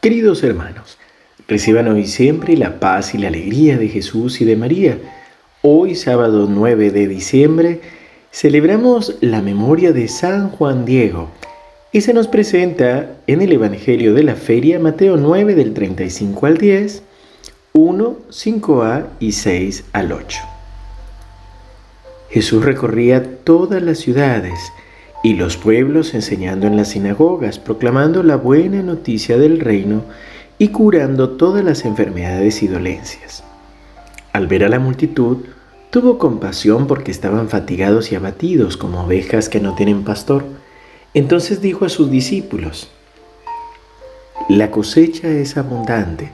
Queridos hermanos, reciban hoy siempre la paz y la alegría de Jesús y de María. Hoy, sábado 9 de diciembre, celebramos la memoria de San Juan Diego y se nos presenta en el Evangelio de la Feria Mateo 9 del 35 al 10, 1, 5a y 6 al 8. Jesús recorría todas las ciudades y los pueblos enseñando en las sinagogas, proclamando la buena noticia del reino y curando todas las enfermedades y dolencias. Al ver a la multitud, tuvo compasión porque estaban fatigados y abatidos como ovejas que no tienen pastor. Entonces dijo a sus discípulos, La cosecha es abundante,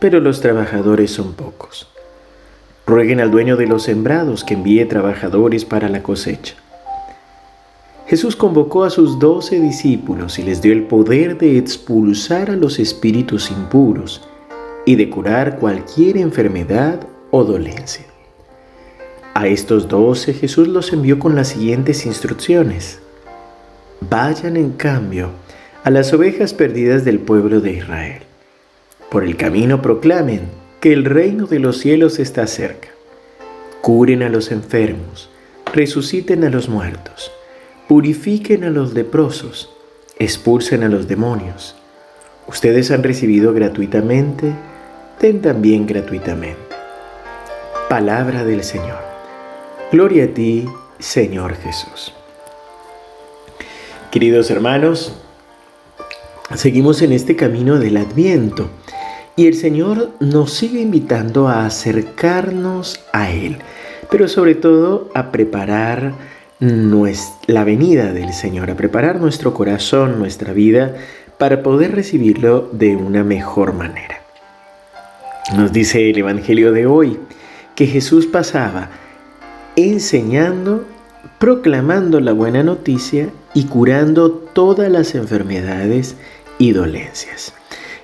pero los trabajadores son pocos. Rueguen al dueño de los sembrados que envíe trabajadores para la cosecha. Jesús convocó a sus doce discípulos y les dio el poder de expulsar a los espíritus impuros y de curar cualquier enfermedad o dolencia. A estos doce Jesús los envió con las siguientes instrucciones. Vayan en cambio a las ovejas perdidas del pueblo de Israel. Por el camino proclamen que el reino de los cielos está cerca. Curen a los enfermos, resuciten a los muertos purifiquen a los leprosos, expulsen a los demonios. Ustedes han recibido gratuitamente, den también gratuitamente. Palabra del Señor. Gloria a ti, Señor Jesús. Queridos hermanos, seguimos en este camino del adviento y el Señor nos sigue invitando a acercarnos a Él, pero sobre todo a preparar la venida del Señor, a preparar nuestro corazón, nuestra vida, para poder recibirlo de una mejor manera. Nos dice el Evangelio de hoy que Jesús pasaba enseñando, proclamando la buena noticia y curando todas las enfermedades y dolencias.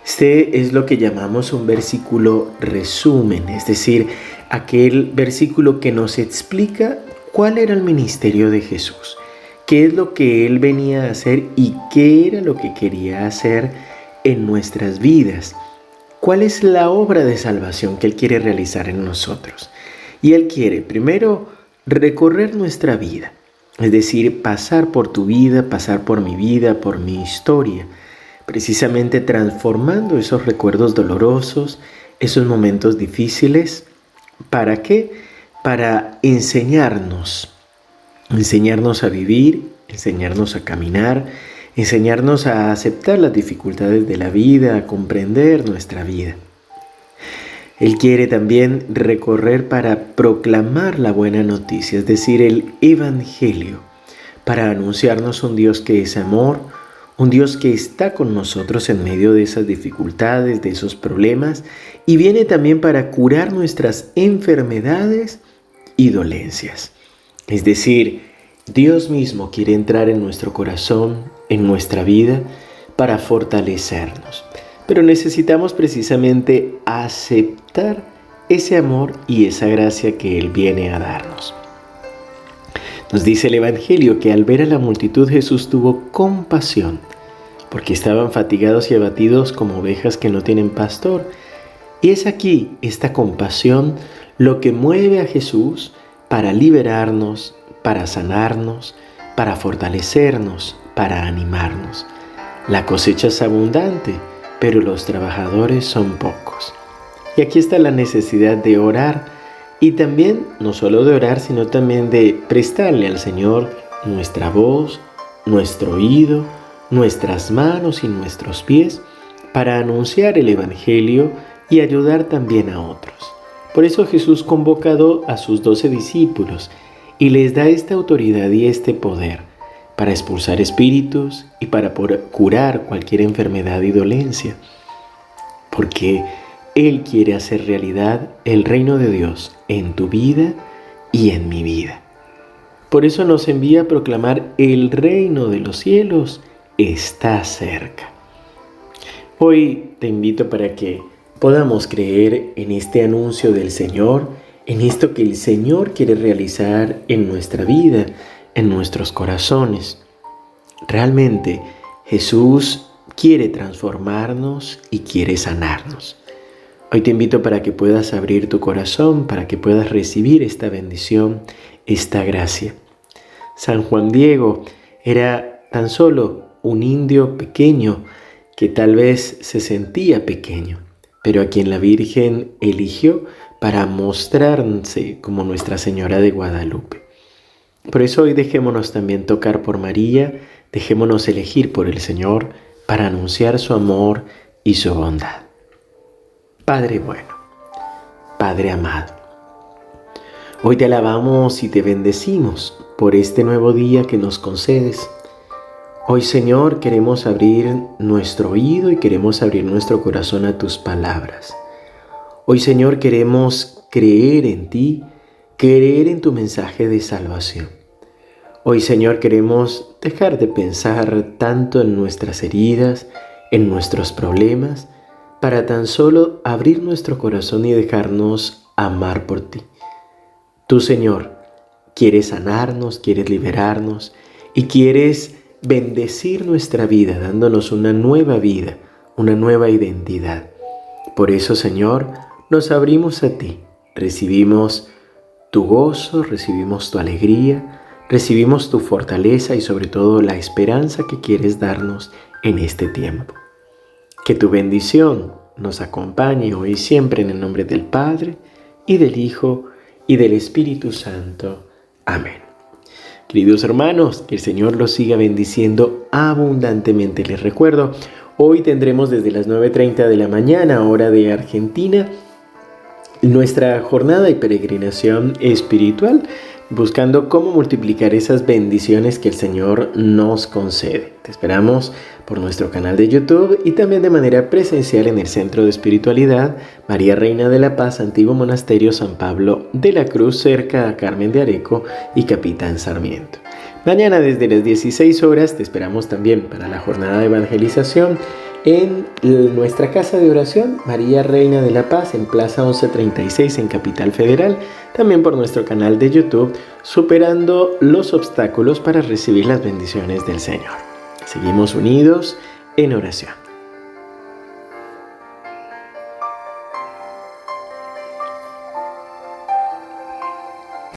Este es lo que llamamos un versículo resumen, es decir, aquel versículo que nos explica cuál era el ministerio de Jesús, qué es lo que Él venía a hacer y qué era lo que quería hacer en nuestras vidas, cuál es la obra de salvación que Él quiere realizar en nosotros. Y Él quiere primero recorrer nuestra vida, es decir, pasar por tu vida, pasar por mi vida, por mi historia, precisamente transformando esos recuerdos dolorosos, esos momentos difíciles. ¿Para qué? Para enseñarnos, enseñarnos a vivir, enseñarnos a caminar, enseñarnos a aceptar las dificultades de la vida, a comprender nuestra vida. Él quiere también recorrer para proclamar la buena noticia, es decir, el Evangelio, para anunciarnos un Dios que es amor, un Dios que está con nosotros en medio de esas dificultades, de esos problemas, y viene también para curar nuestras enfermedades y dolencias. Es decir, Dios mismo quiere entrar en nuestro corazón, en nuestra vida, para fortalecernos. Pero necesitamos precisamente aceptar ese amor y esa gracia que Él viene a darnos. Nos dice el Evangelio que al ver a la multitud Jesús tuvo compasión, porque estaban fatigados y abatidos como ovejas que no tienen pastor. Y es aquí esta compasión lo que mueve a Jesús para liberarnos, para sanarnos, para fortalecernos, para animarnos. La cosecha es abundante, pero los trabajadores son pocos. Y aquí está la necesidad de orar y también no solo de orar, sino también de prestarle al Señor nuestra voz, nuestro oído, nuestras manos y nuestros pies para anunciar el Evangelio y ayudar también a otros. Por eso Jesús convocado a sus doce discípulos y les da esta autoridad y este poder para expulsar espíritus y para curar cualquier enfermedad y dolencia. Porque Él quiere hacer realidad el reino de Dios en tu vida y en mi vida. Por eso nos envía a proclamar el reino de los cielos está cerca. Hoy te invito para que podamos creer en este anuncio del Señor, en esto que el Señor quiere realizar en nuestra vida, en nuestros corazones. Realmente Jesús quiere transformarnos y quiere sanarnos. Hoy te invito para que puedas abrir tu corazón, para que puedas recibir esta bendición, esta gracia. San Juan Diego era tan solo un indio pequeño que tal vez se sentía pequeño, pero a quien la Virgen eligió para mostrarse como Nuestra Señora de Guadalupe. Por eso hoy dejémonos también tocar por María, dejémonos elegir por el Señor para anunciar su amor y su bondad. Padre bueno, Padre amado, hoy te alabamos y te bendecimos por este nuevo día que nos concedes. Hoy Señor queremos abrir nuestro oído y queremos abrir nuestro corazón a tus palabras. Hoy Señor queremos creer en ti, creer en tu mensaje de salvación. Hoy Señor queremos dejar de pensar tanto en nuestras heridas, en nuestros problemas, para tan solo abrir nuestro corazón y dejarnos amar por ti. Tú Señor quieres sanarnos, quieres liberarnos y quieres bendecir nuestra vida dándonos una nueva vida, una nueva identidad. Por eso Señor, nos abrimos a ti, recibimos tu gozo, recibimos tu alegría, recibimos tu fortaleza y sobre todo la esperanza que quieres darnos en este tiempo. Que tu bendición nos acompañe hoy siempre en el nombre del Padre y del Hijo y del Espíritu Santo. Amén. Queridos hermanos, que el Señor los siga bendiciendo abundantemente. Les recuerdo, hoy tendremos desde las 9.30 de la mañana, hora de Argentina, nuestra jornada y peregrinación espiritual buscando cómo multiplicar esas bendiciones que el Señor nos concede. Te esperamos por nuestro canal de YouTube y también de manera presencial en el Centro de Espiritualidad María Reina de la Paz, Antiguo Monasterio San Pablo de la Cruz, cerca a Carmen de Areco y Capitán Sarmiento. Mañana desde las 16 horas te esperamos también para la jornada de evangelización en nuestra casa de oración, María Reina de la Paz, en Plaza 1136 en Capital Federal, también por nuestro canal de YouTube, superando los obstáculos para recibir las bendiciones del Señor. Seguimos unidos en oración.